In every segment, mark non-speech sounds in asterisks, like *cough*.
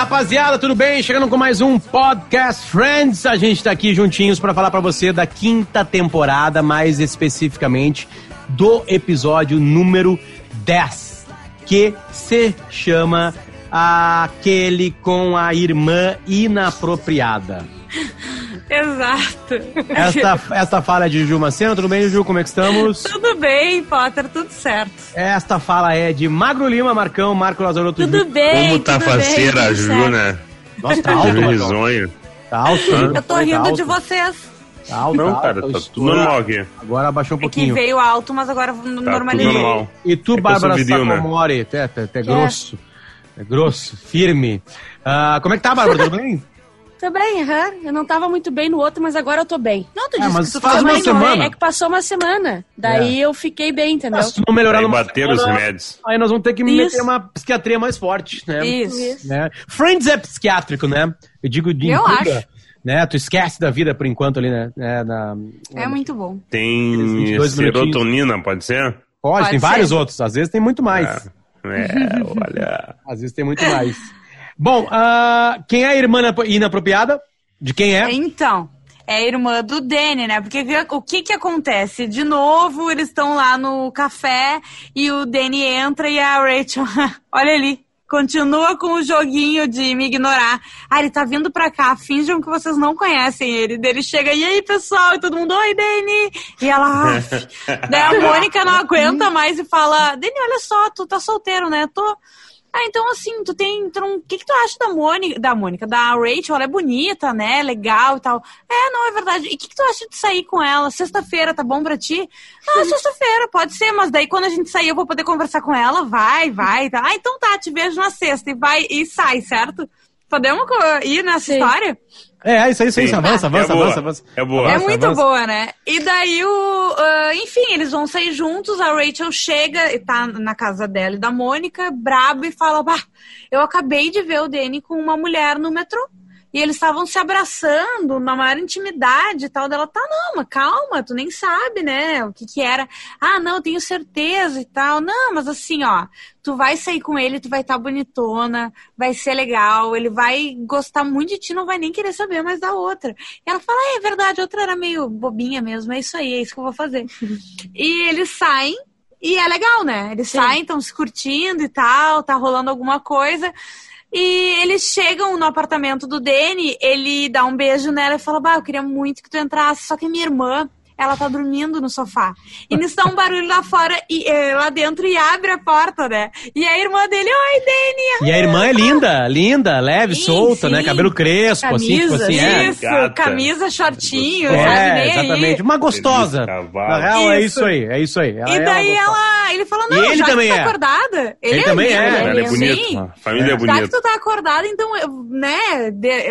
rapaziada, tudo bem? Chegando com mais um Podcast Friends. A gente tá aqui juntinhos para falar para você da quinta temporada, mais especificamente do episódio número 10, que se chama Aquele com a Irmã Inapropriada. Exato. Esta, esta fala é de Ju Macena. Tudo bem, Ju? Como é que estamos? Tudo bem, Potter, tudo certo. Esta fala é de Magro Lima, Marcão, Marco Lazarotto. Tudo bem, Como tá faceira a Ju, certo. né? Nossa, tá alto, risonho. Tá alto. Eu tô Foi rindo alto. de vocês. Tá alto, Não, tá cara, alto. tá tudo normal aqui. Agora abaixou um É que pouquinho. veio alto, mas agora Tá normalizou. tudo normal. E tu, É Bárbara né? Sacomori, tu é, é- é grosso. É grosso, firme. Ah, como é que tá, Bárbara? Tudo bem? Tô bem, aham. Eu não tava muito bem no outro, mas agora eu tô bem. Não, tu É, disse mas que tu faz uma semana. é? É que passou uma semana. Daí eu fiquei bem, entendeu? Se tu não melhorar Aí bateram os remédios. Aí nós vamos ter que Isso. meter uma psiquiatria mais forte, né? Isso. Né? Friends é psiquiátrico, né? Eu digo de Eu acho. Né? Tu esquece da vida por enquanto ali, né? É, na- É muito bom. Tem 22 serotonina, pode ser? Pode, Pode tem ser. vários outros. Às vezes tem muito mais. É, olha. Às vezes tem muito mais. Bom, ah, quem é a irmã inapro- inapropriada? De quem é? Então, é a irmã do Danny, né? Porque o que que acontece? De novo, eles estão lá no café e o Danny entra e a Rachel, *laughs* olha ali, continua com o joguinho de me ignorar. Ah, ele tá vindo pra cá, finjam que vocês não conhecem ele. Ele chega, e aí, pessoal? E todo mundo, oi, Danny! E ela, "Aff." *laughs* Daí a Mônica não aguenta mais e fala, Danny, olha só, tu tá solteiro, né? Tô... Ah, então assim, tu tem. Não- O que, que tu acha da Mônica, da Mônica, da Rachel? Ela é bonita, né? Legal e tal. É, não, é verdade. E o que, que tu acha de sair com ela? Sexta-feira, tá bom pra ti? Ah, sexta-feira, pode ser, mas daí quando a gente sair eu vou poder conversar com ela? Vai, vai. Tá. Ah, então tá, te vejo na sexta. E vai e sai, certo? Podemos ir nessa Sim. história? É, é isso aí, isso aí. Sim. Avança, avança, É boa. avança, avança. É boa. É Avança, muito avança. boa, né? E daí o. ah, enfim, eles vão sair juntos. A Rachel chega e tá na casa dela e da Mônica, braba, e fala: Bah, eu acabei de ver o Danny com uma mulher no metrô. E eles estavam se abraçando na maior intimidade e tal. Dela, tá, não, mas calma, tu nem sabe, né? O que que era. Ah, não, eu tenho certeza e tal. Não, mas assim, ó, tu vai sair com ele, tu vai estar bonitona, vai ser legal, ele vai gostar muito de ti, não vai nem querer saber mais da outra. E ela fala, ah, é verdade, a outra era meio bobinha mesmo, é isso aí, é isso que eu vou fazer. *laughs* e eles saem, e é legal, né? Eles Sim. saem, estão se curtindo e tal, tá rolando alguma coisa. E eles chegam no apartamento do Danny, ele dá um beijo nela e fala: Bah, eu queria muito que tu entrasse, só que minha irmã, ela tá dormindo no sofá. E nisso dá um barulho lá fora, e, eh, lá dentro, e abre a porta, né? E a irmã dele, oi, Danny! E a irmã é linda, linda, leve, Sim, solta, sim. né? Cabelo crespo, assim, tipo Camisa, assim, é. Isso, Gata. camisa, shortinho, É, sabe? Nem exatamente. aí. Uma gostosa. Na real, é Isso. aí, é isso aí. Ela E é daí ela, ele fala, E não, ele já também que tu tá é. acordada. Ele também lindo, é. Ela é Sim. bonita. A família é Já que bonita. tu tá acordada, então, né,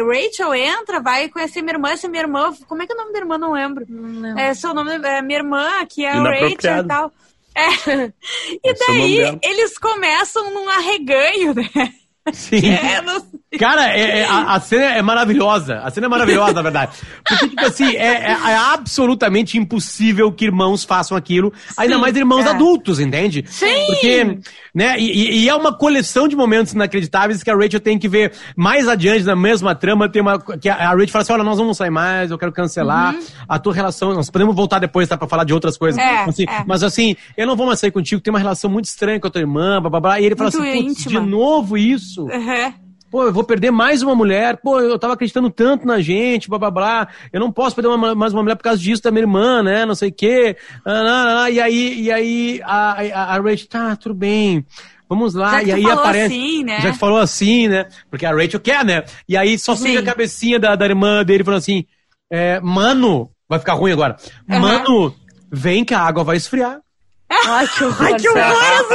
Rachel entra, vai conhecer minha irmã, essa minha irmã, como é que é o nome da irmã? Não lembro. Não lembro. É, seu nome é minha irmã, que é a Rachel e tal. É. E Esse é o nome daí, eles começam num arreganho, né? Sim. *laughs* É, não. Cara, é- é- a, a cena é maravilhosa. A cena é maravilhosa, na verdade. Porque, tipo assim, é, é- é absolutamente impossível que irmãos façam aquilo. Ainda Sim, mais irmãos é. adultos, entende? Sim! Porque, né, e, e- é uma coleção de momentos inacreditáveis que a Rachel tem que ver mais adiante na mesma trama. Tem uma. Que a Rachel fala assim: olha, nós não vamos sair mais, eu quero cancelar a tua relação. Nós podemos voltar depois, tá? Pra falar de outras coisas. Uhum. É, Assim. Mas assim, eu não vou mais sair contigo, tem uma relação muito estranha com a tua irmã, blá blá blá. E ele fala Muito assim, putz, de novo isso? Uhum. Pô, eu vou perder mais uma mulher. Pô, eu tava acreditando tanto na gente, blá blá blá. Eu não posso perder uma- mais uma mulher por causa disso da minha irmã, né? Não sei o quê. Ah, ah, ah. E aí, e aí a, a, a Rachel, tá, tudo bem. Vamos lá. E aí falou aparece. assim, né? Já que falou assim, né? Porque a Rachel quer, né? E aí só surge a cabecinha da, da irmã dele falando assim: é, Mano, vai ficar ruim agora. Aham. Mano, vem que a água vai esfriar. Ai, que horror. Ai, que horror,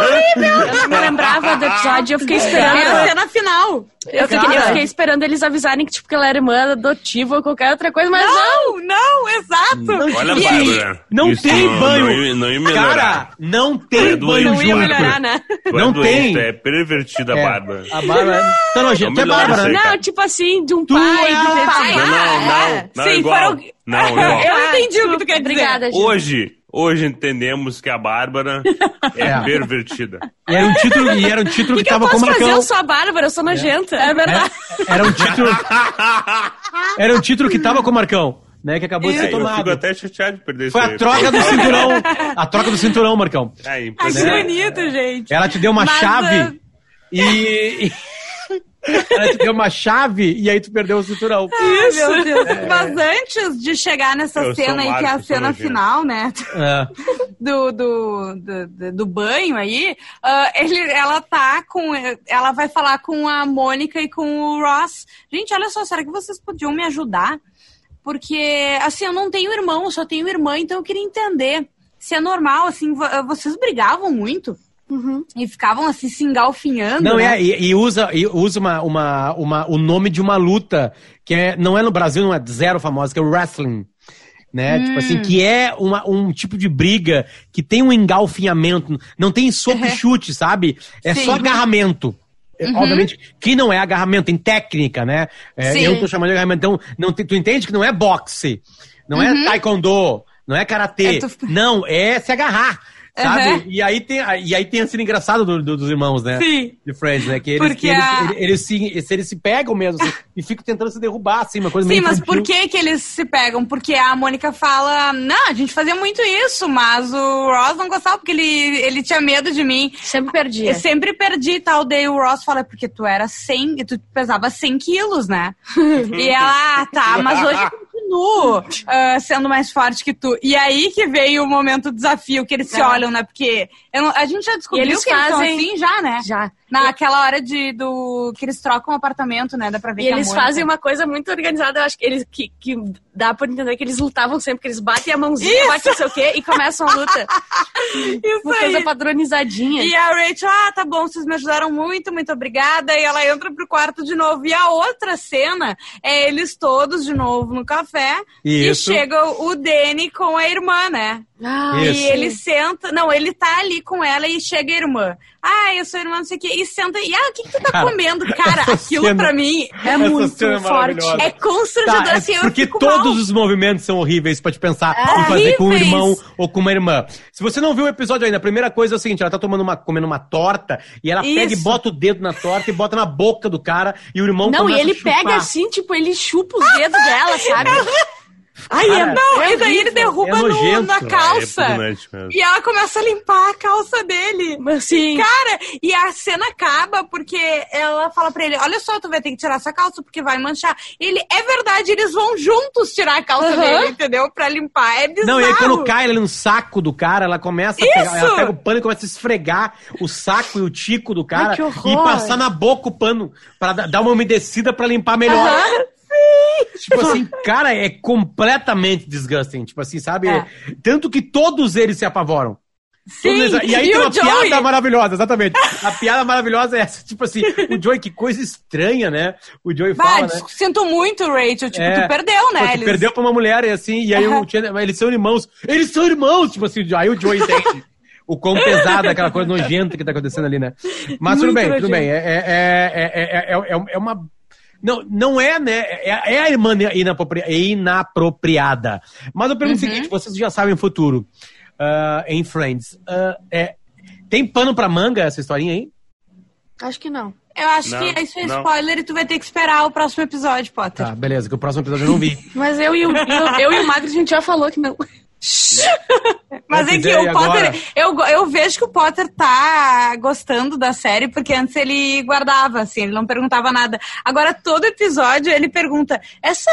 horrível! Eu não lembrava do episódio e eu fiquei É a esperando. cena final. Eu fiquei, eu fiquei esperando eles avisarem que, tipo, que ela era irmã adotiva ou qualquer outra coisa, mas não. Não, não, exato. Olha, E aí, Bárbara. Não isso tem não, banho. Não, ia- não ia melhorar. Cara, não tem É banho doente. não ia melhorar, né? Não é tem. é pervertida, É, Bárbara. A Bárbara. Tá nojento. É Não isso né? Não, tipo assim, de um Tu pai. é de a- ter- pai. Não, não, não. é. Não Sim, é igual. foram- Não, *laughs* igual. Eu entendi o que tu quer dizer. Obrigada, gente. Hoje, Hoje entendemos que a Bárbara *laughs* é, É. pervertida. E era um título, e era um título que, que, que eu tava com posso fazer? Marcão. Eu sou a Bárbara, eu sou nojenta. É, verdade. É, era um título. *laughs* Era um título que tava com o Marcão, né? Que acabou de É, ser eu fico tomado. até chateado de perder Foi isso a aí. troca do cinturão. A troca do cinturão, Marcão. É, Ai, que bonito, gente. Ela te deu uma Mas, chave e. e- Ela te deu uma chave e aí tu perdeu o cinturão. Ai, meu Deus. Mas antes de chegar nessa Eu cena aí, que é a cena final, né? É. *laughs* do, do, do, do- do banho aí, ah, ele, ela tá com. Ela vai falar com a Mônica e com o Ross. Gente, olha só, será que vocês podiam me ajudar? Porque, assim, eu não tenho irmão, eu só tenho irmã, então eu queria entender se é normal, assim, vo- vocês brigavam muito e ficavam assim se engalfinhando. Não, né? é, e, e usa, e usa uma, uma, uma, o nome de uma luta que é, não é no Brasil, não é zero famosa, que é o wrestling. Né? Tipo assim, que é uma, um tipo de briga que tem um engalfinhamento, não tem soco e chute, sabe? É Sim. só agarramento. É, Obviamente, que não é agarramento, tem técnica, né? É, eu tô chamando de agarramento, então, não, tu entende que não é boxe, não é taekwondo, não é karatê, É, tu- não, é se agarrar, sabe? Aham. E, aí tem, e aí tem a cena engraçada do- do- dos irmãos, né? Sim. de Friends, né? Que eles, Porque que eles, a- eles, eles se, se eles se pegam mesmo assim, e ficam tentando se derrubar, assim, uma coisa Sim, meio mas infantil. por que que eles se pegam? Porque a Mônica fala, não, a gente fazia muito isso, mas o Ross não gostava porque ele, ele tinha medo de mim. Sempre perdia. Eu sempre perdi e tal. Daí o Ross fala, porque tu era 100, e tu pesava 100 quilos, né? *laughs* e ela, ah, tá, mas hoje continuo ah, sendo mais forte que tu. E aí que veio o momento do desafio, que eles se É. olham, né? Porque não- a gente já descobriu eles que eles são fazem- assim já, né? Já. Naquela hora de, do, que eles trocam o apartamento, né? Dá pra ver E que a eles Mônica- fazem uma coisa muito organizada, eu acho que eles que, que dá por entender que eles lutavam sempre, que eles batem a mãozinha, batem não sei o quê e começam a luta. *laughs* Isso Uma aí. coisa padronizadinha. E a Rachel, ah, tá bom, vocês me ajudaram muito, muito obrigada. E ela entra pro quarto de novo. E a outra cena é eles todos de novo no café. Isso. E chega o Danny com a irmã, né? Ah, Isso. E ele senta. Não, ele tá ali com ela e chega a irmã. Ah, eu sou irmã, não sei o quê. E senta. E ah, o que, que tu tá Cara, comendo? Cara, aquilo cena- pra mim é muito é forte. É constrangedor, Tá, é assim, porque todos mal. os movimentos são horríveis pra te pensar em fazer com um irmão ou com uma irmã. Se você não viu o episódio ainda, a primeira coisa é o seguinte: ela tá tomando uma, comendo uma torta e ela pega e Isso. bota o dedo na torta e bota na boca do cara e o irmão Não, e ele pega assim, tipo, ele chupa os dedos dela, sabe? *laughs* Cara, é, Não, é e daí ele derruba É no- nojento. na É É calça. mesmo. E ela começa a limpar a calça dele. Mas, Sim. Cara, e a cena acaba porque ela fala pra ele: Olha só, tu vai ter que tirar essa calça porque vai manchar. Ele, é verdade, eles vão juntos tirar a calça dele, entendeu? Pra limpar. É bizarro. Não, e aí quando cai ali no saco do cara, ela começa a pegar, ela pega o pano e começa a esfregar o saco e o tico do cara Ai, que horror! e passar na boca o pano pra dar uma umedecida pra limpar melhor. Tipo assim, cara, é completamente disgusting. Tipo assim, sabe? É. Tanto que todos eles se apavoram. Sim, eles- E aí e tem uma Joey? piada maravilhosa, exatamente. A piada maravilhosa é essa. Tipo assim, o Joey, que coisa estranha, né? O Joey Bah, fala, né? sinto muito, Rachel. Tipo, É. tu perdeu, né? Pô, tu Eles- perdeu pra uma mulher e assim, e aí o. Chandler, eles são irmãos. Eles são irmãos! Tipo assim, aí o Joey entende. O quão pesada aquela coisa nojenta que tá acontecendo ali, né? Mas tudo Muito bem, tudo nojento. bem. É, é, é, é, é, é, é uma. Não, não é, né? É, é a irmã inapropri- inapropriada. Mas eu pergunto Uhum. o seguinte: vocês já sabem o futuro ah, em Friends. ah, é, tem pano pra manga essa historinha aí? Acho que não. Eu acho Não, que isso é não. spoiler e tu vai ter que esperar o próximo episódio, Potter. Tá, beleza, que o próximo episódio eu não vi. Mas eu e o, eu, eu e o Magro, a gente já falou que não. *laughs* Mas é que o Potter, agora? eu, eu vejo que o Potter tá gostando da série, porque antes ele guardava, assim, ele não perguntava nada. Agora, todo episódio, ele pergunta, essa,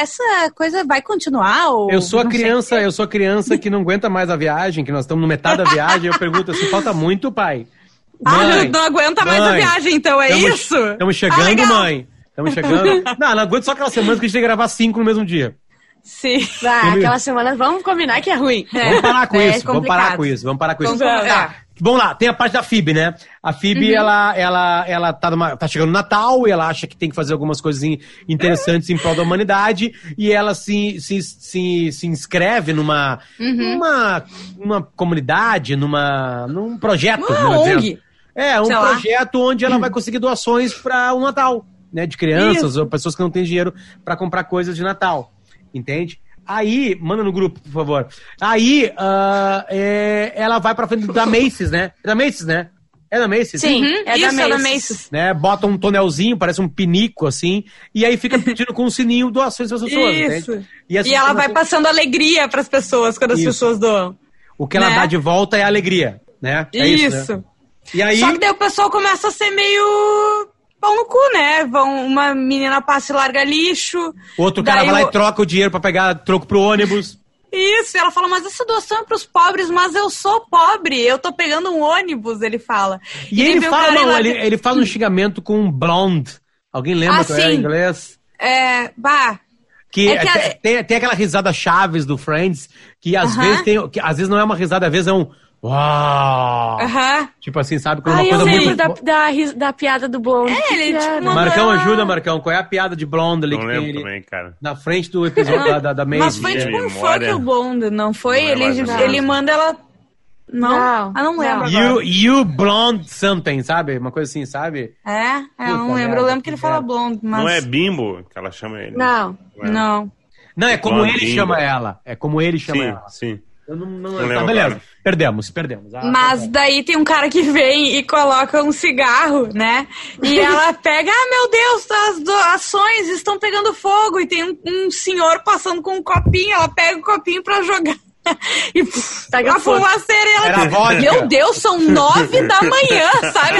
essa coisa vai continuar? Ou Eu sou a criança, o quê?" eu sou a criança que não aguenta mais a viagem, que nós estamos no metade da viagem, eu pergunto assim, falta muito, pai? *laughs* Ah, não, não aguenta mais a mãe, viagem, então, é tamo- isso? Estamos Ah, chegando, legal. mãe. Estamos chegando. *laughs* Não, não aguento só aquela semana que a gente tem que gravar cinco no mesmo dia. Sim. Ah, aquela semana, vamos combinar que é ruim. Vamos parar com é isso, vamos parar com isso, vamos parar com isso. Vamos. Tá, Vamos lá, tem a parte da Phoebe, né? A Phoebe, ela, ela, ela tá, numa, tá chegando no Natal e ela acha que tem que fazer algumas coisas in- interessantes em prol da humanidade e ela se, se, se, se inscreve numa, numa, numa comunidade, numa, num projeto. Uma. ONG. É, um Sei lá. projeto onde ela vai conseguir doações para o Natal, né? De crianças ou pessoas que não têm dinheiro para comprar coisas de Natal. Entende? Aí, manda no grupo, por favor. Aí, ah, é, ela vai pra frente da Macy's, né? É da Macy's, né? É da Macy's? Sim, Uhum, é isso, da é da Macy's. Macy's. Né? Bota um tonelzinho, parece um pinico, assim, e aí fica pedindo com um sininho doações para as pessoas, Isso. entende? E, as ela pessoas- vai passando alegria pras pessoas quando as Isso. pessoas doam. O que ela né? dá de volta é alegria, né? É isso. né? E aí, Só que daí o pessoal começa a ser meio pau no cu, né? Vão, uma menina passa e larga lixo. outro cara vai lá o- e troca o dinheiro pra pegar troco pro ônibus. Isso, e ela fala, mas essa doação é pros pobres, mas eu sou pobre, eu tô pegando um ônibus, ele fala. E, ele vê o fala, e não, larga- ele, ele faz um *laughs* xingamento com um blonde. Alguém lembra Ah, qual é em inglês? É, bah, Que, É que a- tem, tem- aquela risada Chaves do Friends, que às Aham. vezes tem. Que às vezes não é uma risada, às vezes é um. Uau! aham. Tipo assim, sabe? Quando Ai, uma eu coisa lembro muito. da, da, da piada do Blonde. É, ele, tipo, Marcão, ajuda, Marcão. Qual é a piada de blonde ali Não que tem também, cara. na frente do episódio da, da, da Maisy? Mas foi tipo um memória. fuck o Bond, não foi? Não é ele, menos. ele manda ela. Não? Não, ah, não lembro. não. agora. You, you blonde something, sabe? Uma coisa assim, sabe? É? É, eu não lembro. merda, eu lembro que ele fala merda. blonde, mas. Não é bimbo que ela chama ele? Não. é? Não. Não, é como Blonde ele bingo. chama ela. É como ele chama Sim, ela. sim. Eu não, não, Não tá, lembro beleza. agora. Perdemos, perdemos. Ah, Mas tá daí tem um cara que vem e coloca um cigarro, né? E ela *laughs* pega, ah, meu Deus, as doações estão pegando fogo. E tem um, um senhor passando com um copinho, ela pega o copinho pra jogar. *laughs* E pff, Pega a fumaceira e ela Era vodka. Meu Deus, são nove da manhã, *laughs* sabe?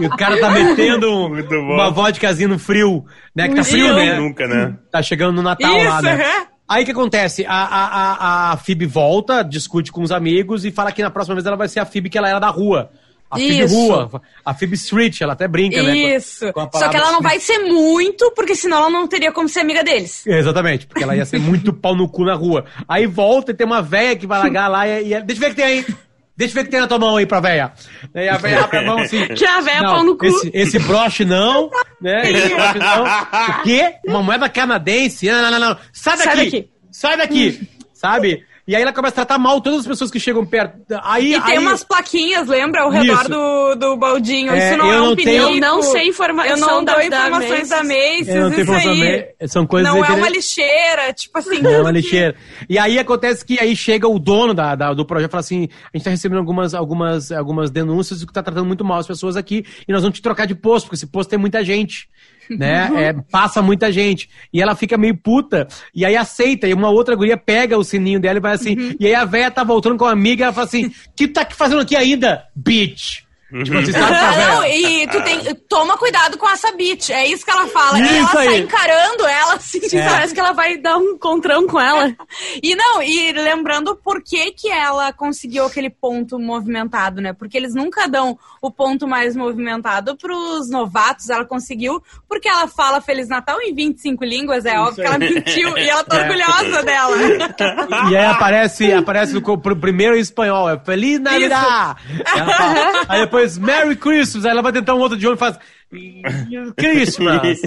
E o cara tá metendo um- uma vodkazinha no frio, né? Que tá frio, bom. né? Nunca, né? Tá chegando no Natal lá, Isso, né? aham. Aí o que acontece? A, a, a, a Phoebe volta, discute com os amigos e fala que na próxima vez ela vai ser a Phoebe que ela era da rua. A Phoebe Isso. Rua, a Phoebe Street, ela até brinca, né? com- Isso. com a Só que ela não street. vai ser muito, porque senão ela não teria como ser amiga deles. Exatamente, porque ela ia ser muito *laughs* pau no cu na rua. Aí volta e tem uma véia que vai *laughs* largar lá e, e deixa eu ver o que tem aí. Deixa eu ver o que tem na tua mão aí pra véia. Aí a véia abre a mão assim. *laughs* Que a véia Não, pau no cu. Esse, esse broche não, né? *laughs* Esse broche não. O quê? Uma moeda canadense? Não, não, não, não. Sai daqui! Sai daqui. Sai daqui! Sabe? E aí ela começa a tratar mal todas as pessoas que chegam perto. Aí, E tem aí, umas plaquinhas, lembra? Ao redor Isso. do, do baldinho. É, Isso não eu é um não tenho-. Eu não sei informação Eu não da- dou da informações da Macy's, isso informação aí. são coisas Não é uma lixeira, tipo assim. Não, é uma lixeira. E aí acontece que aí chega o dono da, da- do projeto e fala assim: a gente tá recebendo algumas, algumas, algumas denúncias de que tá tratando muito mal as pessoas aqui e nós vamos te trocar de posto, porque esse posto tem muita gente. Né? É, passa muita gente. E ela fica meio puta. E aí aceita. E uma outra guria pega o sininho dela e vai assim. E aí a véia tá voltando com a amiga e ela fala assim: que tá fazendo aqui ainda? Bitch. Tipo assim, sabe *laughs* pra Não, e tu tem. Toma cuidado com essa bitch. É isso que ela fala. e Isso ela sai aí. encarando ela assim. É. *laughs* Parece que ela vai dar um encontrão com ela. *laughs* E não, e lembrando por que, que ela conseguiu aquele ponto movimentado, né? Porque eles nunca dão o ponto mais movimentado pros novatos. Ela conseguiu porque ela fala Feliz Natal em 25 línguas. É óbvio que ela mentiu e ela tá *laughs* É. orgulhosa dela. E aí aparece, aparece o pro primeiro em espanhol, é Feliz Navidad! Fala- aí depois, Merry Christmas! Aí ela vai tentar um outro idioma e faz Christmas!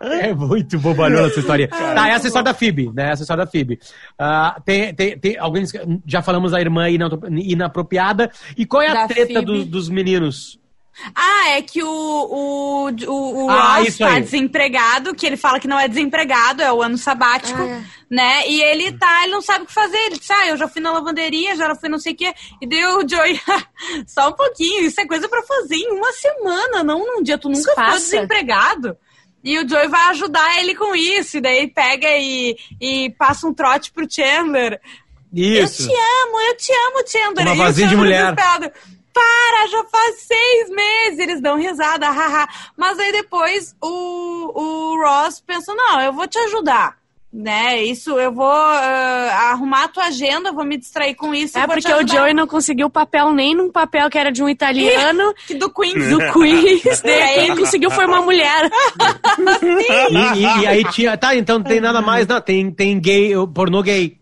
É, é muito bobalhona essa história. Tá, essa é a história da Phoebe, né? Essa é a história da Phoebe. Ah, tem, tem, tem alguém, já falamos da irmã inapropriada. E qual é a Da treta do- dos meninos? Ah, é que o, o, o, o Ah, Ross tá aí. desempregado, que ele fala que não é desempregado, é o ano sabático, Ah, é. né? E ele tá, ele não sabe o que fazer. Ele disse, ah, eu já fui na lavanderia, já fui não sei o quê. E deu o Joey, *laughs* só um pouquinho, isso é coisa pra fazer em uma semana, não num dia. Tu nunca ficou passa. desempregado. E o Joey vai ajudar ele com isso. E daí pega e, e passa um trote pro Chandler. Isso. Eu te amo, eu te amo, Chandler. Uma E vozinha de mulher. desesperado, Para, já faz seis meses. Eles dão risada, haha. Mas aí depois o, o Ross pensa, não, eu vou te ajudar. Né, isso, eu vou ah, arrumar a tua agenda, vou me distrair com isso. É porque o. Joey não conseguiu papel nem num papel que era de um italiano *laughs* Que do Queen. do Queens. Daí *laughs* ele conseguiu formar mulher. *laughs* E, e- e aí tinha. Tá, então não tem nada mais, não. Tem, tem gay, pornô gay.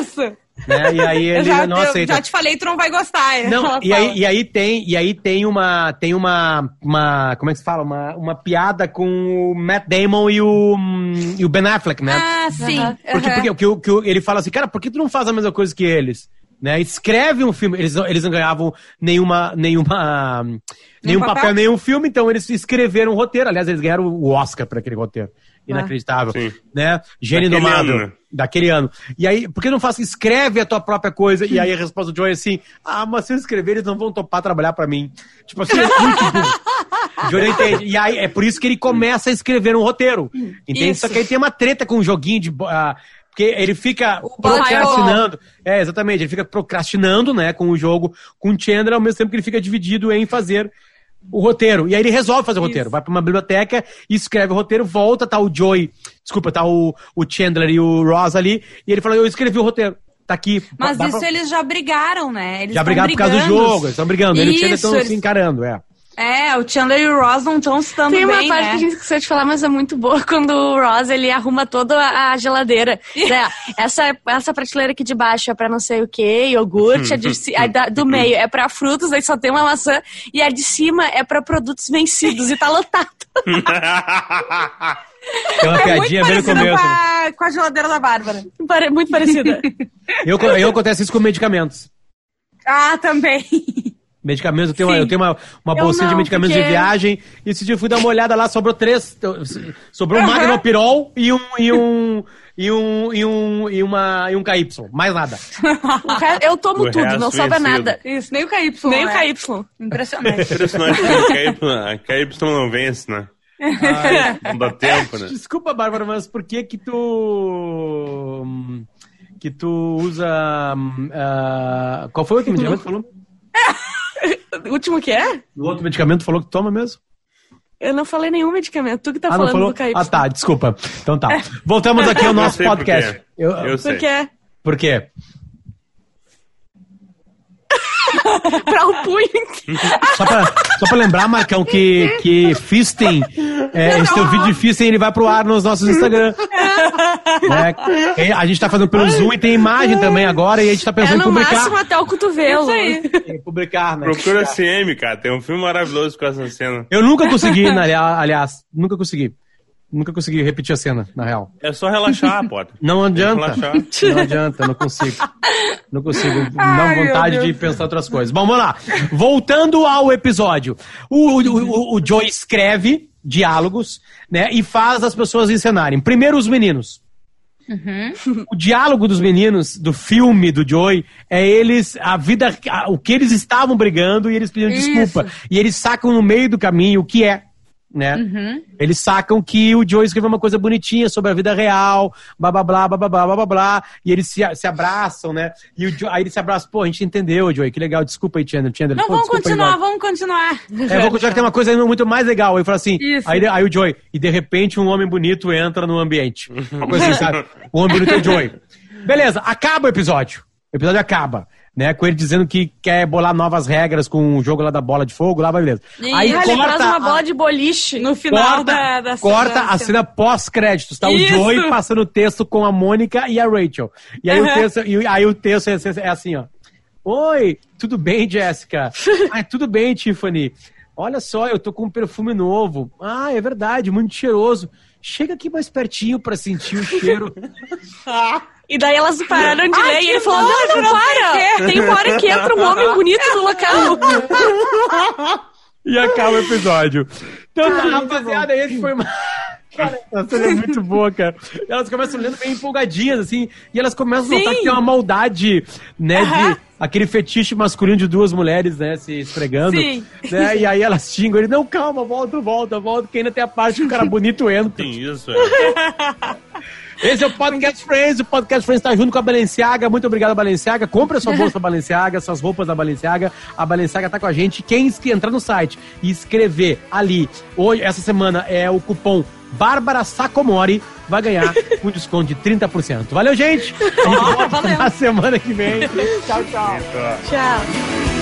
Isso. Né? E aí *laughs* Eu ele já, não eu aceita. já te falei, tu não vai gostar. Não, ela e aí, e aí tem, e aí tem uma, tem uma, uma, como é que se fala? Uma, uma piada com o Matt Damon e o, hum, e o Ben Affleck, né? Ah, sim. Porque, aham. porque, porque, o- que o- ele fala assim, cara, por que tu não faz a mesma coisa que eles? Né? Escreve um filme, eles, não- eles não ganhavam nenhuma, nenhuma, nenhum papel? papel? nenhum filme, então eles escreveram um roteiro. Aliás, eles ganharam o Oscar para aquele roteiro. Inacreditável, Sim. né? Gênio Daquele ano, né? Daquele ano. E aí, por que não faz? Escreve a tua própria coisa. E aí a resposta do Joey é assim: Ah, mas se eu escrever, eles não vão topar trabalhar pra mim. Tipo assim, é muito *laughs* burro. O Joey não entende. E aí é por isso que ele começa a escrever um roteiro. Entende? Isso. Só que aí tem uma treta com um joguinho de. ah, porque ele fica Ball procrastinando. É, exatamente. Ele fica procrastinando, né, com o jogo, com o Chandler, ao mesmo tempo que ele fica dividido em fazer o roteiro. E aí ele resolve fazer o roteiro. Vai pra uma biblioteca, escreve o roteiro, volta, tá o Joey, desculpa, tá o, o Chandler e o Ross ali, e ele fala, eu escrevi o roteiro. Tá aqui. Mas isso pra- eles já brigaram, né? Eles Já brigaram por causa do brigando. jogo, eles estão brigando. Ele e o Chandler Isso, estão eles- se encarando, é. É, o Chandler e o Ross não estão se dando Tem uma bem, parte né? que a gente esqueceu de falar, mas é muito boa, *laughs* quando o Ross, ele arruma toda a geladeira. É, essa, essa prateleira aqui de baixo é pra não sei o que, iogurte, a, de, a da- do meio é pra frutas, aí só tem uma maçã, e a de cima é pra produtos vencidos, e tá lotado. *laughs* Tem uma É muito piadinha bem no parecida começo. com a, com a geladeira da Bárbara. Pare- Muito parecida. Eu, eu acontece isso com medicamentos. Ah, também. Medicamentos, eu tenho, uma, Sim. eu tenho uma, uma Eu bolsinha de medicamentos porque- de viagem. E esse dia eu fui dar uma olhada lá, sobrou três. Sobrou um Magnopirol e um. E um e um, e um, e uma, e um KY. Mais nada. *laughs* O re- Eu tomo O tudo, não sobra nada. Isso, nem o KY. Nem o né? KY. Impressionante. Impressionante KY, KY não vence, né? *laughs* Não dá tempo, né? Desculpa, Bárbara, mas por que que tu. hum, Que tu usa. ah, qual foi o que falou? O último que é? O outro medicamento falou que toma mesmo? Eu não falei nenhum medicamento. Tu que tá ah, não falando falou? do KY. Ah, tá, desculpa. Então tá. Voltamos *laughs* aqui ao Eu nosso sei por podcast. quê. Eu- Eu sei. Por quê? Por quê? *laughs* pra o punho. Só pra, só pra lembrar, Marcão, que, que Fisting, é, esse teu vídeo de Fisting, ele vai pro ar nos nossos Instagram. *laughs* Né? A gente tá fazendo pelo Zoom e tem imagem também agora, e a gente tá É pensando em no máximo publicar. até o cotovelo. Em publicar, né? Procura CM, cara. Tem um filme maravilhoso com essa cena. Eu nunca consegui, na- aliás, nunca consegui. Nunca consegui repetir a cena, na real. É só relaxar, Potter. *laughs* Não adianta. relaxar. Não adianta, não consigo. Não consigo. *laughs* Não Ai, vontade de pensar outras coisas. Bom, vamos lá. Voltando ao episódio. O, o, o, o Joe escreve diálogos, né? E faz as pessoas encenarem. Primeiro os meninos. O diálogo dos meninos do filme do Joey é eles, a vida, a- o que eles estavam brigando e eles pedindo Isso. desculpa. E eles sacam no meio do caminho o que é, né? Uhum. Eles sacam que o Joe escreveu uma coisa bonitinha sobre a vida real, blá blá blá blá blá blá blá, blá e eles se, se abraçam, né? E Joe, aí eles se abraçam, pô, a gente entendeu, Joey, que legal, desculpa aí, Chandler. Chandler Não, pô, vamos, continuar, aí, vamos continuar, vamos continuar. É, vamos continuar que tem uma coisa ainda muito mais legal. Aí fala assim, aí, aí, o Joey e de repente um homem bonito entra no ambiente. Uma coisa assim, sabe? *laughs* O homem bonito é o Joey. Beleza, acaba o episódio. O episódio acaba. Né, com ele dizendo que quer bolar novas regras com o jogo lá da bola de fogo, lá vai beleza. E Aí ele Ah, corta uma a- bola de boliche. No final corta, da, da corta da a cena pós-créditos, tá? O Isso. Joey passando o texto com a Mônica e a Rachel. E aí, o, Uhum. texto, e aí o texto é, é assim, ó. Oi, tudo bem, Jéssica? Ai, *laughs* tudo bem, Tiffany. Olha só, eu tô com um perfume novo. Ah, é verdade, muito cheiroso. Chega aqui mais pertinho pra sentir o cheiro. *laughs* E daí elas pararam de Ai, ler e ele falou: Não, não não para! quê." Tem uma hora que entra um homem *laughs* bonito no local. e acaba o episódio. Então, tá, rapaziada, esse foi mais. Cara, essa cena é muito boa, cara. Elas começam lendo bem empolgadinhas, assim, e elas começam a notar Sim. que tem uma maldade, né, de aquele fetiche masculino de duas mulheres, né, se esfregando. Sim. Né, e aí elas xingam ele, não, calma, volta, volta, volta, que ainda tem a parte que o cara bonito entra. Tem isso, é. *laughs* Esse é o Podcast Friends, o Podcast Friends está junto com a Balenciaga. Muito obrigado, Balenciaga. Compre a sua *laughs* bolsa Balenciaga, suas roupas da Balenciaga. A Balenciaga tá com a gente. Quem entrar no site e escrever ali, hoje, essa semana, é o cupom Bárbara Sacomori, vai ganhar *laughs* um desconto de 30%. Valeu, gente! A gente volta valeu. na semana que vem. *laughs* tchau, tchau. Tchau.